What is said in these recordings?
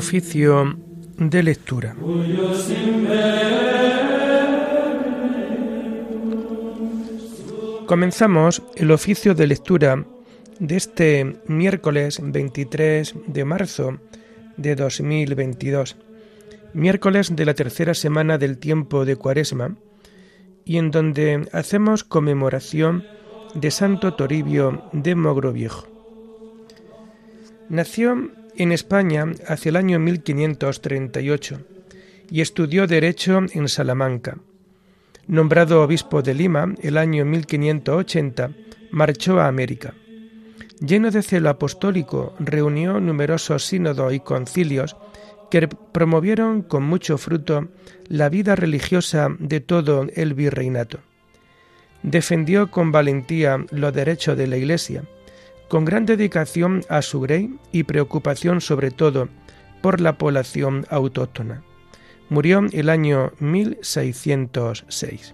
Oficio de lectura. Comenzamos el oficio de lectura de este miércoles 23 de marzo de 2022, miércoles de la tercera semana del tiempo de Cuaresma, y en donde hacemos conmemoración de Santo Toribio de Mogroviejo. Nació en España hacia el año 1538 y estudió Derecho en Salamanca. Nombrado obispo de Lima el año 1580, marchó a América. Lleno de celo apostólico, reunió numerosos sínodos y concilios que promovieron con mucho fruto la vida religiosa de todo el virreinato. Defendió con valentía los derechos de la Iglesia, con gran dedicación a su grey y preocupación sobre todo por la población autóctona. Murió el año 1606.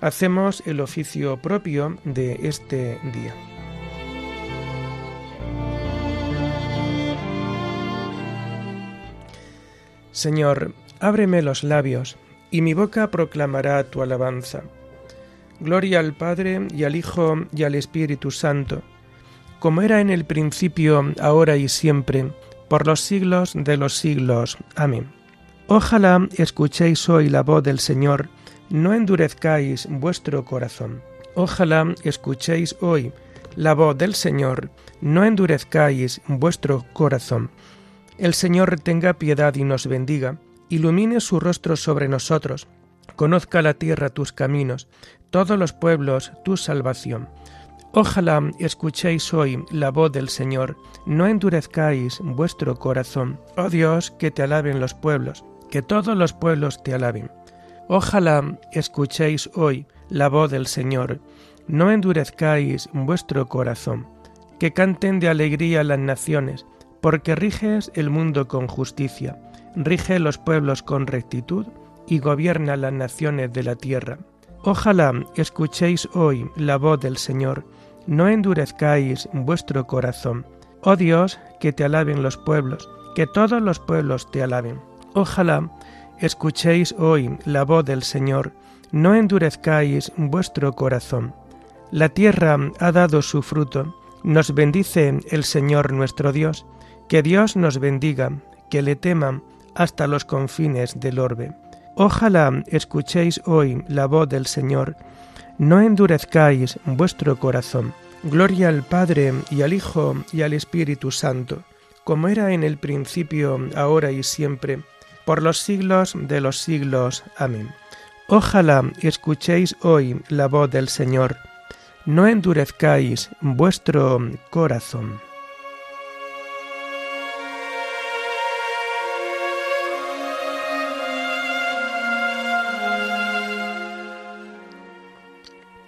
Hacemos el oficio propio de este día. Señor, ábreme los labios, y mi boca proclamará tu alabanza. Gloria al Padre y al Hijo y al Espíritu Santo como era en el principio, ahora y siempre, por los siglos de los siglos. Amén. Ojalá escuchéis hoy la voz del Señor, no endurezcáis vuestro corazón. Ojalá escuchéis hoy la voz del Señor, no endurezcáis vuestro corazón. El Señor tenga piedad y nos bendiga, ilumine su rostro sobre nosotros, conozca la tierra tus caminos, todos los pueblos tu salvación. Ojalá escuchéis hoy la voz del Señor, no endurezcáis vuestro corazón. Oh Dios, que te alaben los pueblos, que todos los pueblos te alaben. Ojalá escuchéis hoy la voz del Señor, no endurezcáis vuestro corazón. Que canten de alegría las naciones, porque riges el mundo con justicia, rige los pueblos con rectitud y gobierna las naciones de la tierra. Ojalá escuchéis hoy la voz del Señor, no endurezcáis vuestro corazón. Oh Dios, que te alaben los pueblos, que todos los pueblos te alaben. Ojalá escuchéis hoy la voz del Señor, no endurezcáis vuestro corazón. La tierra ha dado su fruto, nos bendice el Señor nuestro Dios, que Dios nos bendiga, que le teman hasta los confines del orbe. Ojalá escuchéis hoy la voz del Señor, no endurezcáis vuestro corazón. Gloria al Padre y al Hijo y al Espíritu Santo, como era en el principio, ahora y siempre, por los siglos de los siglos. Amén. Ojalá escuchéis hoy la voz del Señor, no endurezcáis vuestro corazón.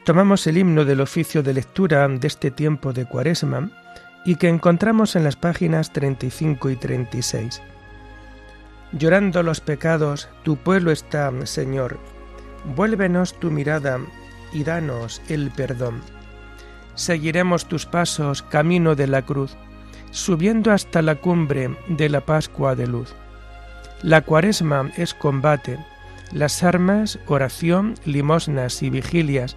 Tomamos el himno del oficio de lectura de este tiempo de Cuaresma y que encontramos en las páginas 35 y 36. Llorando los pecados, tu pueblo está, Señor. Vuélvenos tu mirada y danos el perdón. Seguiremos tus pasos camino de la cruz, subiendo hasta la cumbre de la Pascua de luz. La cuaresma es combate, las armas, oración, limosnas y vigilias,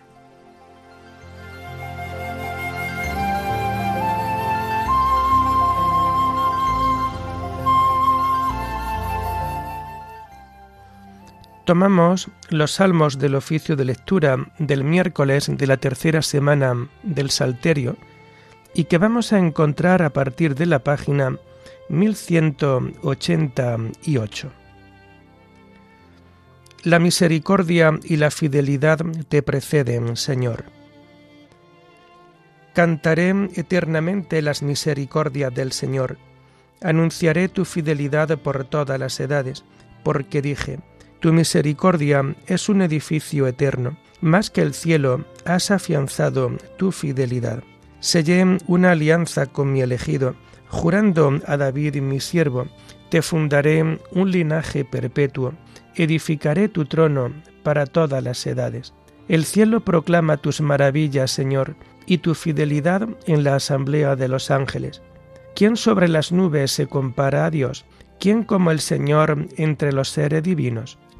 Tomamos los salmos del oficio de lectura del miércoles de la tercera semana del Salterio y que vamos a encontrar a partir de la página 1188. La misericordia y la fidelidad te preceden, Señor. Cantaré eternamente las misericordias del Señor, anunciaré tu fidelidad por todas las edades, porque dije, tu misericordia es un edificio eterno, más que el cielo has afianzado tu fidelidad. Sellé una alianza con mi elegido, jurando a David mi siervo, te fundaré un linaje perpetuo, edificaré tu trono para todas las edades. El cielo proclama tus maravillas, Señor, y tu fidelidad en la asamblea de los ángeles. ¿Quién sobre las nubes se compara a Dios? ¿Quién como el Señor entre los seres divinos?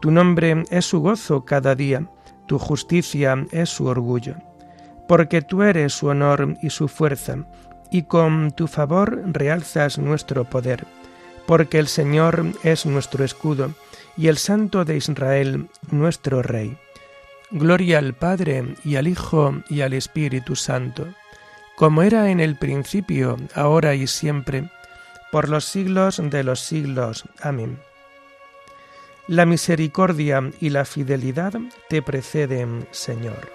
Tu nombre es su gozo cada día, tu justicia es su orgullo. Porque tú eres su honor y su fuerza, y con tu favor realzas nuestro poder. Porque el Señor es nuestro escudo, y el Santo de Israel nuestro Rey. Gloria al Padre, y al Hijo, y al Espíritu Santo, como era en el principio, ahora y siempre, por los siglos de los siglos. Amén. La misericordia y la fidelidad te preceden, Señor.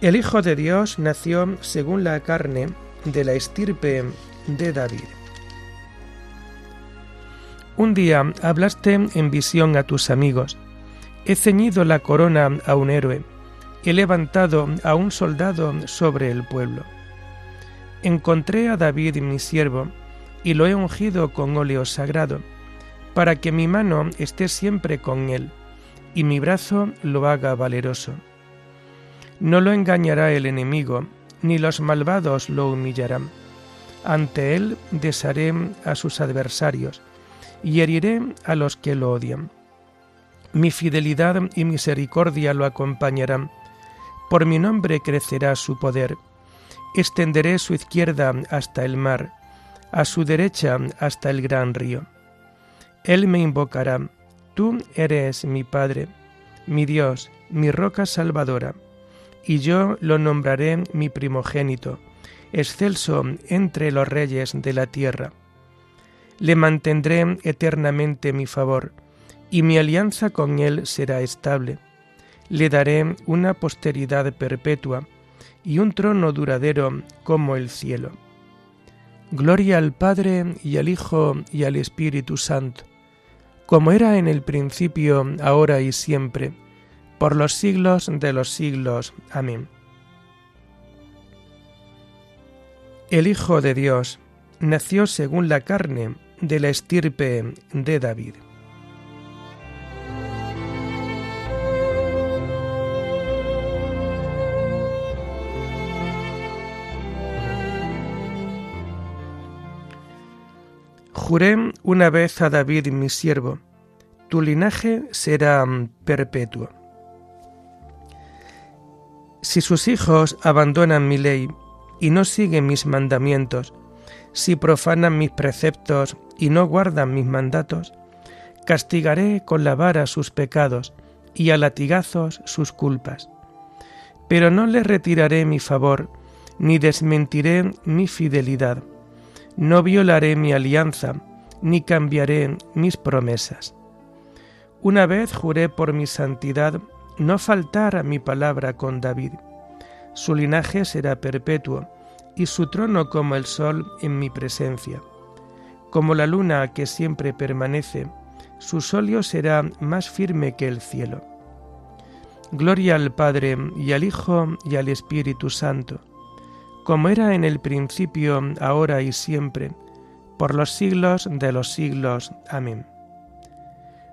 El Hijo de Dios nació según la carne de la estirpe de David. Un día hablaste en visión a tus amigos. He ceñido la corona a un héroe. He levantado a un soldado sobre el pueblo. Encontré a David mi siervo y lo he ungido con óleo sagrado, para que mi mano esté siempre con él y mi brazo lo haga valeroso. No lo engañará el enemigo, ni los malvados lo humillarán. Ante él desharé a sus adversarios, y heriré a los que lo odian. Mi fidelidad y misericordia lo acompañarán. Por mi nombre crecerá su poder. Extenderé su izquierda hasta el mar, a su derecha hasta el gran río. Él me invocará. Tú eres mi Padre, mi Dios, mi roca salvadora y yo lo nombraré mi primogénito, excelso entre los reyes de la tierra. Le mantendré eternamente mi favor, y mi alianza con él será estable. Le daré una posteridad perpetua y un trono duradero como el cielo. Gloria al Padre y al Hijo y al Espíritu Santo, como era en el principio, ahora y siempre, por los siglos de los siglos. Amén. El Hijo de Dios nació según la carne de la estirpe de David. Juré una vez a David mi siervo, tu linaje será perpetuo. Si sus hijos abandonan mi ley y no siguen mis mandamientos, si profanan mis preceptos y no guardan mis mandatos, castigaré con la vara sus pecados y a latigazos sus culpas. Pero no les retiraré mi favor, ni desmentiré mi fidelidad. No violaré mi alianza, ni cambiaré mis promesas. Una vez juré por mi santidad no faltar mi palabra con David. Su linaje será perpetuo, y su trono como el sol en mi presencia. Como la luna que siempre permanece, su solio será más firme que el cielo. Gloria al Padre y al Hijo y al Espíritu Santo, como era en el principio, ahora y siempre, por los siglos de los siglos. Amén.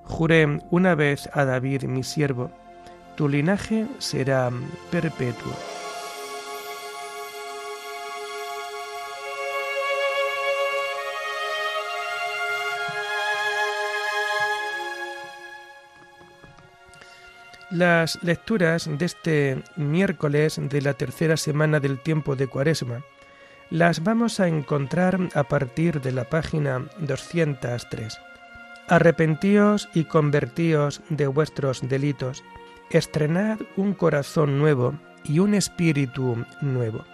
Juré una vez a David mi siervo, tu linaje será perpetuo. Las lecturas de este miércoles de la tercera semana del tiempo de Cuaresma las vamos a encontrar a partir de la página 203. Arrepentíos y convertíos de vuestros delitos, estrenad un corazón nuevo y un espíritu nuevo.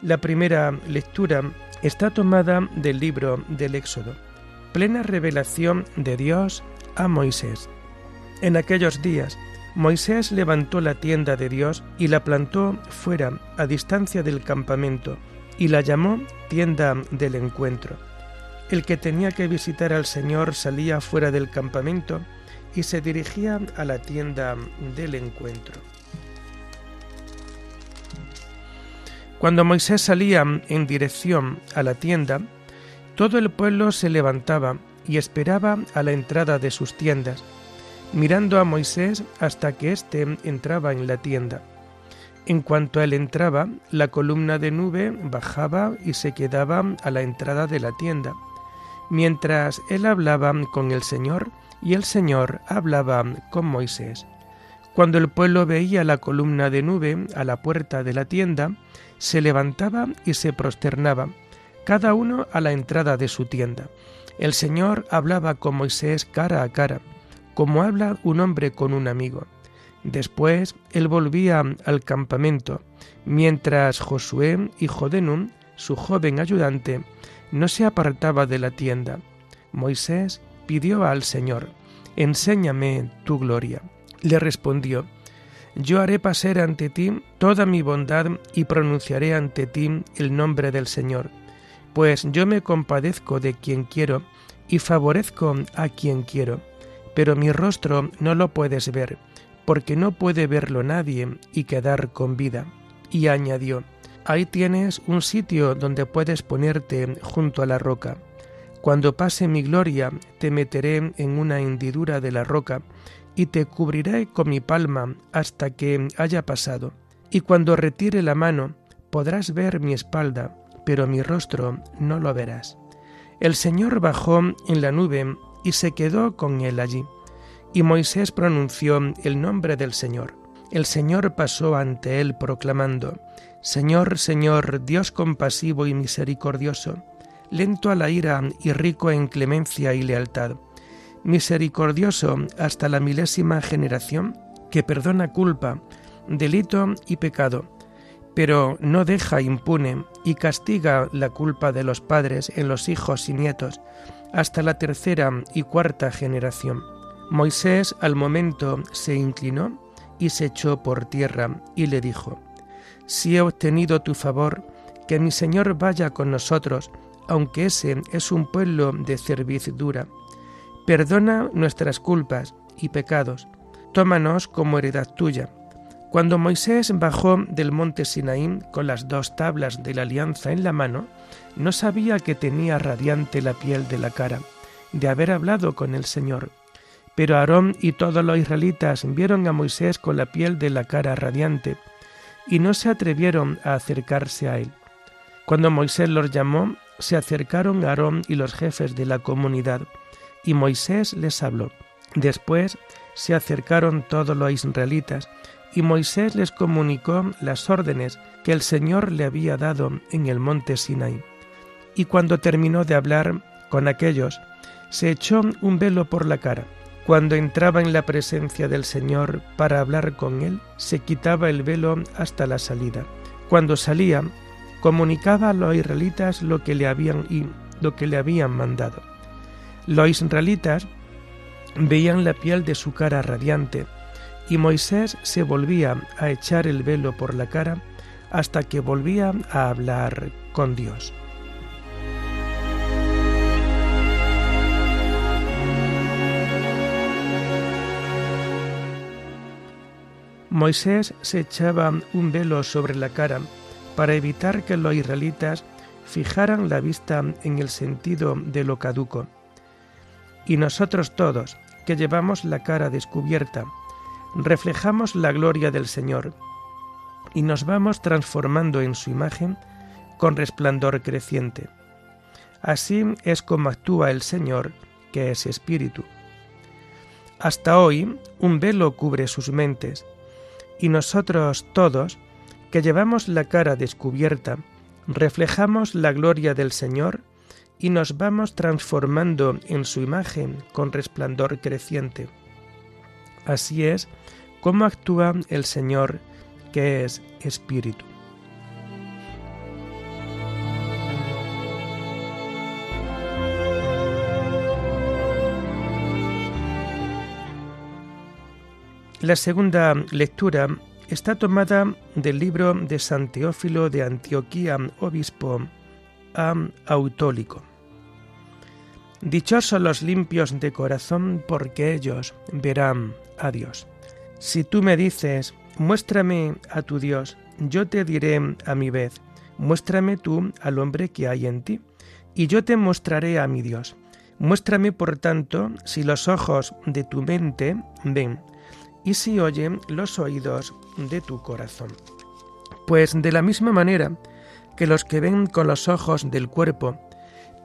La primera lectura está tomada del libro del Éxodo, plena revelación de Dios a Moisés. En aquellos días, Moisés levantó la tienda de Dios y la plantó fuera, a distancia del campamento, y la llamó tienda del encuentro. El que tenía que visitar al Señor salía fuera del campamento y se dirigía a la tienda del encuentro. Cuando Moisés salía en dirección a la tienda, todo el pueblo se levantaba y esperaba a la entrada de sus tiendas, mirando a Moisés hasta que éste entraba en la tienda. En cuanto él entraba, la columna de nube bajaba y se quedaba a la entrada de la tienda, mientras él hablaba con el Señor y el Señor hablaba con Moisés. Cuando el pueblo veía la columna de nube a la puerta de la tienda, se levantaba y se prosternaba, cada uno a la entrada de su tienda. El Señor hablaba con Moisés cara a cara, como habla un hombre con un amigo. Después él volvía al campamento, mientras Josué, hijo de Nun, su joven ayudante, no se apartaba de la tienda. Moisés pidió al Señor, Enséñame tu gloria. Le respondió, Yo haré pasar ante ti toda mi bondad y pronunciaré ante ti el nombre del Señor, pues yo me compadezco de quien quiero y favorezco a quien quiero, pero mi rostro no lo puedes ver porque no puede verlo nadie y quedar con vida. Y añadió, Ahí tienes un sitio donde puedes ponerte junto a la roca. Cuando pase mi gloria, te meteré en una hendidura de la roca y te cubriré con mi palma hasta que haya pasado. Y cuando retire la mano, podrás ver mi espalda, pero mi rostro no lo verás. El Señor bajó en la nube y se quedó con él allí. Y Moisés pronunció el nombre del Señor. El Señor pasó ante él proclamando, Señor, Señor, Dios compasivo y misericordioso, lento a la ira y rico en clemencia y lealtad, misericordioso hasta la milésima generación, que perdona culpa, delito y pecado, pero no deja impune y castiga la culpa de los padres en los hijos y nietos, hasta la tercera y cuarta generación. Moisés al momento se inclinó y se echó por tierra y le dijo, Si he obtenido tu favor, que mi Señor vaya con nosotros, aunque ese es un pueblo de cerviz dura. Perdona nuestras culpas y pecados, tómanos como heredad tuya. Cuando Moisés bajó del monte Sinaí con las dos tablas de la alianza en la mano, no sabía que tenía radiante la piel de la cara, de haber hablado con el Señor pero Aarón y todos los israelitas vieron a Moisés con la piel de la cara radiante y no se atrevieron a acercarse a él. Cuando Moisés los llamó, se acercaron Aarón y los jefes de la comunidad, y Moisés les habló. Después se acercaron todos los israelitas, y Moisés les comunicó las órdenes que el Señor le había dado en el monte Sinai. Y cuando terminó de hablar con aquellos, se echó un velo por la cara cuando entraba en la presencia del Señor para hablar con Él, se quitaba el velo hasta la salida. Cuando salía, comunicaba a los israelitas lo que le habían, lo que le habían mandado. Los israelitas veían la piel de su cara radiante, y Moisés se volvía a echar el velo por la cara hasta que volvía a hablar con Dios. Moisés se echaba un velo sobre la cara para evitar que los israelitas fijaran la vista en el sentido de lo caduco. Y nosotros todos, que llevamos la cara descubierta, reflejamos la gloria del Señor y nos vamos transformando en su imagen con resplandor creciente. Así es como actúa el Señor, que es Espíritu. Hasta hoy un velo cubre sus mentes, y nosotros todos, que llevamos la cara descubierta, reflejamos la gloria del Señor y nos vamos transformando en su imagen con resplandor creciente. Así es como actúa el Señor, que es Espíritu. La segunda lectura está tomada del libro de San Teófilo de Antioquía, obispo autólico. Dichosos los limpios de corazón, porque ellos verán a Dios. Si tú me dices, muéstrame a tu Dios, yo te diré a mi vez, muéstrame tú al hombre que hay en ti, y yo te mostraré a mi Dios. Muéstrame, por tanto, si los ojos de tu mente ven, y si oyen los oídos de tu corazón. Pues de la misma manera que los que ven con los ojos del cuerpo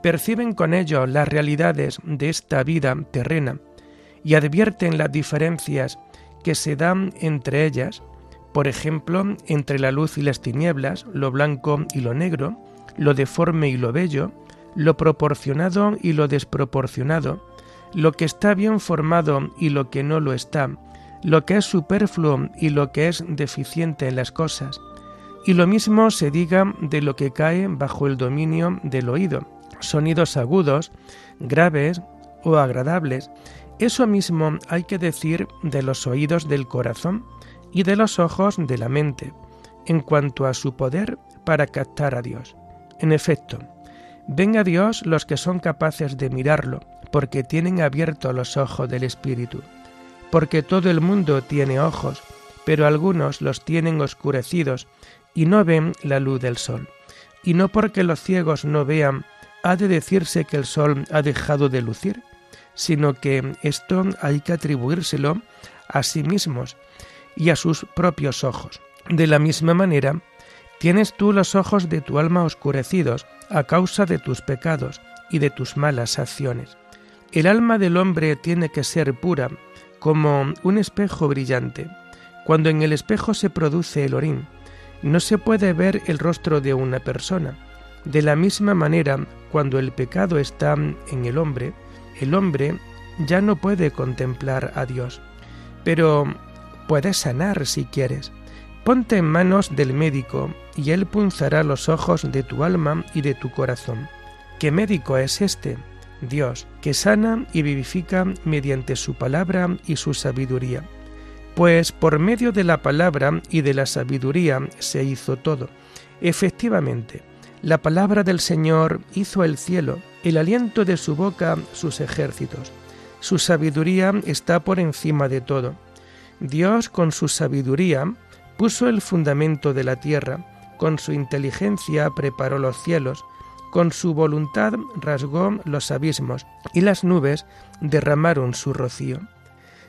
perciben con ello las realidades de esta vida terrena y advierten las diferencias que se dan entre ellas, por ejemplo, entre la luz y las tinieblas, lo blanco y lo negro, lo deforme y lo bello, lo proporcionado y lo desproporcionado, lo que está bien formado y lo que no lo está, lo que es superfluo y lo que es deficiente en las cosas. Y lo mismo se diga de lo que cae bajo el dominio del oído, sonidos agudos, graves o agradables. Eso mismo hay que decir de los oídos del corazón y de los ojos de la mente, en cuanto a su poder para captar a Dios. En efecto, ven a Dios los que son capaces de mirarlo, porque tienen abiertos los ojos del Espíritu porque todo el mundo tiene ojos, pero algunos los tienen oscurecidos y no ven la luz del sol. Y no porque los ciegos no vean, ha de decirse que el sol ha dejado de lucir, sino que esto hay que atribuírselo a sí mismos y a sus propios ojos. De la misma manera, tienes tú los ojos de tu alma oscurecidos a causa de tus pecados y de tus malas acciones. El alma del hombre tiene que ser pura como un espejo brillante. Cuando en el espejo se produce el orín, no se puede ver el rostro de una persona. De la misma manera, cuando el pecado está en el hombre, el hombre ya no puede contemplar a Dios. Pero puedes sanar si quieres. Ponte en manos del médico y él punzará los ojos de tu alma y de tu corazón. ¿Qué médico es este? Dios, que sana y vivifica mediante su palabra y su sabiduría. Pues por medio de la palabra y de la sabiduría se hizo todo. Efectivamente, la palabra del Señor hizo el cielo, el aliento de su boca sus ejércitos. Su sabiduría está por encima de todo. Dios con su sabiduría puso el fundamento de la tierra, con su inteligencia preparó los cielos, con su voluntad rasgó los abismos y las nubes derramaron su rocío.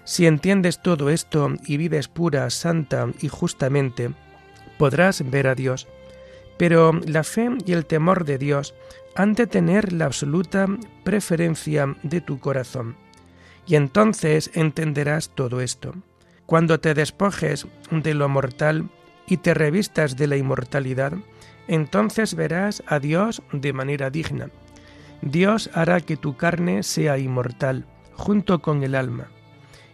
Si entiendes todo esto y vives pura, santa y justamente, podrás ver a Dios. Pero la fe y el temor de Dios han de tener la absoluta preferencia de tu corazón. Y entonces entenderás todo esto. Cuando te despojes de lo mortal y te revistas de la inmortalidad, entonces verás a Dios de manera digna. Dios hará que tu carne sea inmortal, junto con el alma.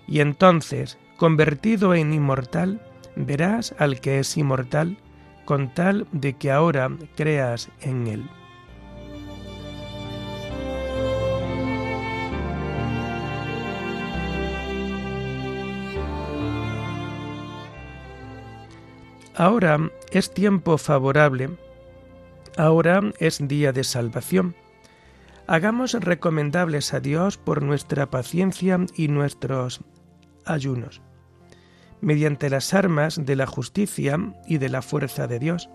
Y entonces, convertido en inmortal, verás al que es inmortal, con tal de que ahora creas en él. Ahora es tiempo favorable, ahora es día de salvación. Hagamos recomendables a Dios por nuestra paciencia y nuestros ayunos, mediante las armas de la justicia y de la fuerza de Dios.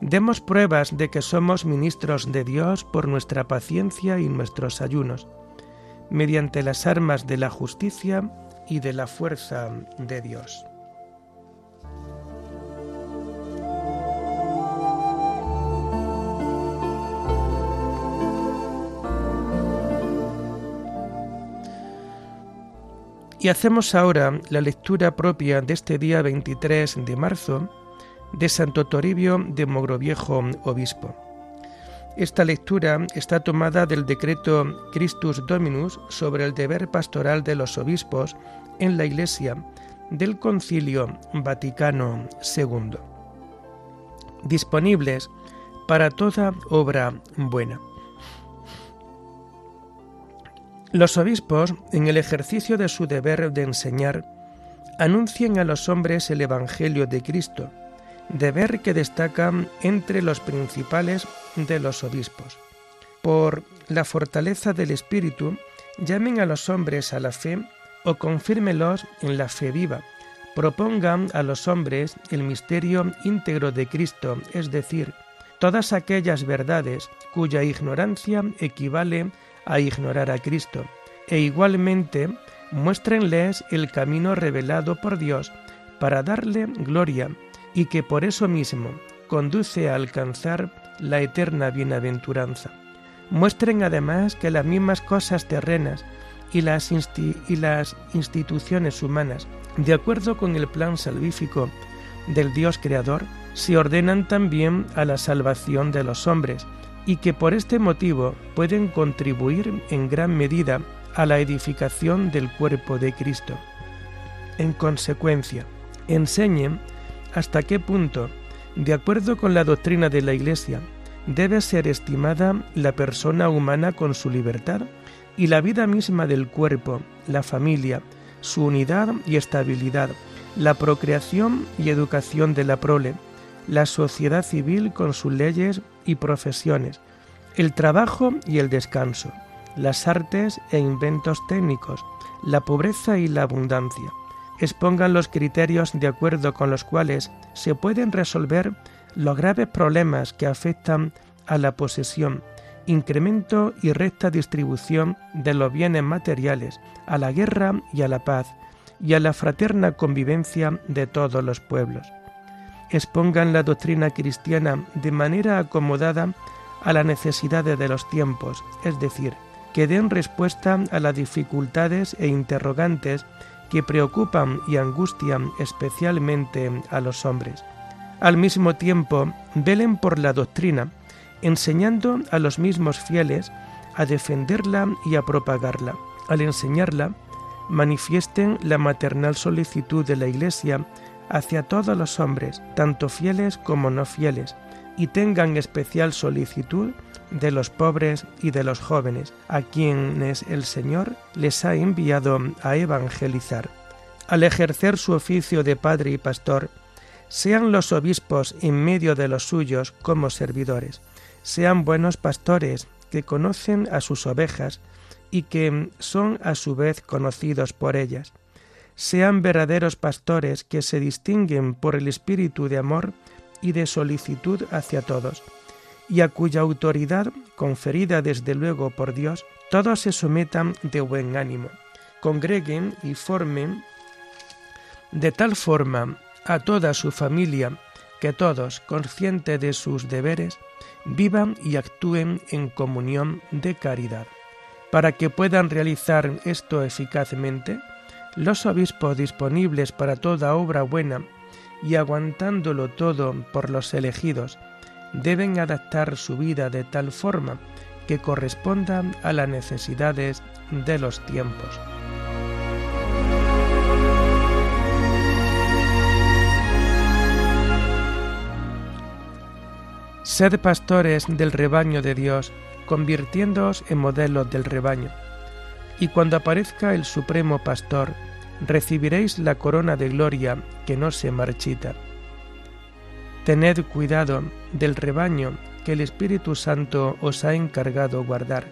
Demos pruebas de que somos ministros de Dios por nuestra paciencia y nuestros ayunos, mediante las armas de la justicia y de la fuerza de Dios. Y hacemos ahora la lectura propia de este día 23 de marzo de Santo Toribio de Mogroviejo, obispo. Esta lectura está tomada del decreto Christus Dominus sobre el deber pastoral de los obispos en la Iglesia del Concilio Vaticano II, disponibles para toda obra buena. Los obispos, en el ejercicio de su deber de enseñar, anuncian a los hombres el Evangelio de Cristo, deber que destaca entre los principales de los obispos. Por la fortaleza del Espíritu, llamen a los hombres a la fe o confírmelos en la fe viva. Propongan a los hombres el misterio íntegro de Cristo, es decir, todas aquellas verdades cuya ignorancia equivale a ignorar a Cristo, e igualmente muéstrenles el camino revelado por Dios para darle gloria y que por eso mismo conduce a alcanzar la eterna bienaventuranza. Muestren además que las mismas cosas terrenas y las, y las instituciones humanas, de acuerdo con el plan salvífico del Dios Creador, se ordenan también a la salvación de los hombres y que por este motivo pueden contribuir en gran medida a la edificación del cuerpo de Cristo. En consecuencia, enseñen hasta qué punto, de acuerdo con la doctrina de la Iglesia, debe ser estimada la persona humana con su libertad y la vida misma del cuerpo, la familia, su unidad y estabilidad, la procreación y educación de la prole, la sociedad civil con sus leyes y profesiones, el trabajo y el descanso, las artes e inventos técnicos, la pobreza y la abundancia. Expongan los criterios de acuerdo con los cuales se pueden resolver los graves problemas que afectan a la posesión, incremento y recta distribución de los bienes materiales, a la guerra y a la paz, y a la fraterna convivencia de todos los pueblos expongan la doctrina cristiana de manera acomodada a las necesidades de los tiempos, es decir, que den respuesta a las dificultades e interrogantes que preocupan y angustian especialmente a los hombres. Al mismo tiempo, velen por la doctrina, enseñando a los mismos fieles a defenderla y a propagarla. Al enseñarla, manifiesten la maternal solicitud de la Iglesia hacia todos los hombres, tanto fieles como no fieles, y tengan especial solicitud de los pobres y de los jóvenes, a quienes el Señor les ha enviado a evangelizar. Al ejercer su oficio de padre y pastor, sean los obispos en medio de los suyos como servidores, sean buenos pastores que conocen a sus ovejas y que son a su vez conocidos por ellas sean verdaderos pastores que se distinguen por el espíritu de amor y de solicitud hacia todos, y a cuya autoridad, conferida desde luego por Dios, todos se sometan de buen ánimo, congreguen y formen de tal forma a toda su familia que todos, conscientes de sus deberes, vivan y actúen en comunión de caridad. Para que puedan realizar esto eficazmente, los obispos disponibles para toda obra buena y aguantándolo todo por los elegidos, deben adaptar su vida de tal forma que corresponda a las necesidades de los tiempos. Sed pastores del rebaño de Dios, convirtiéndoos en modelos del rebaño. Y cuando aparezca el Supremo Pastor, recibiréis la corona de gloria que no se marchita. Tened cuidado del rebaño que el Espíritu Santo os ha encargado guardar,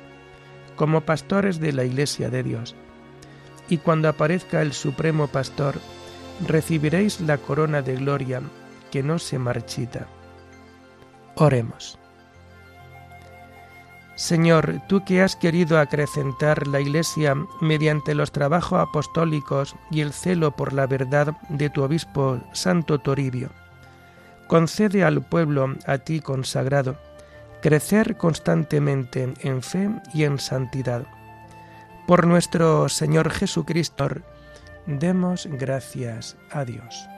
como pastores de la Iglesia de Dios. Y cuando aparezca el Supremo Pastor, recibiréis la corona de gloria que no se marchita. Oremos. Señor, tú que has querido acrecentar la Iglesia mediante los trabajos apostólicos y el celo por la verdad de tu obispo Santo Toribio, concede al pueblo a ti consagrado crecer constantemente en fe y en santidad. Por nuestro Señor Jesucristo, demos gracias a Dios.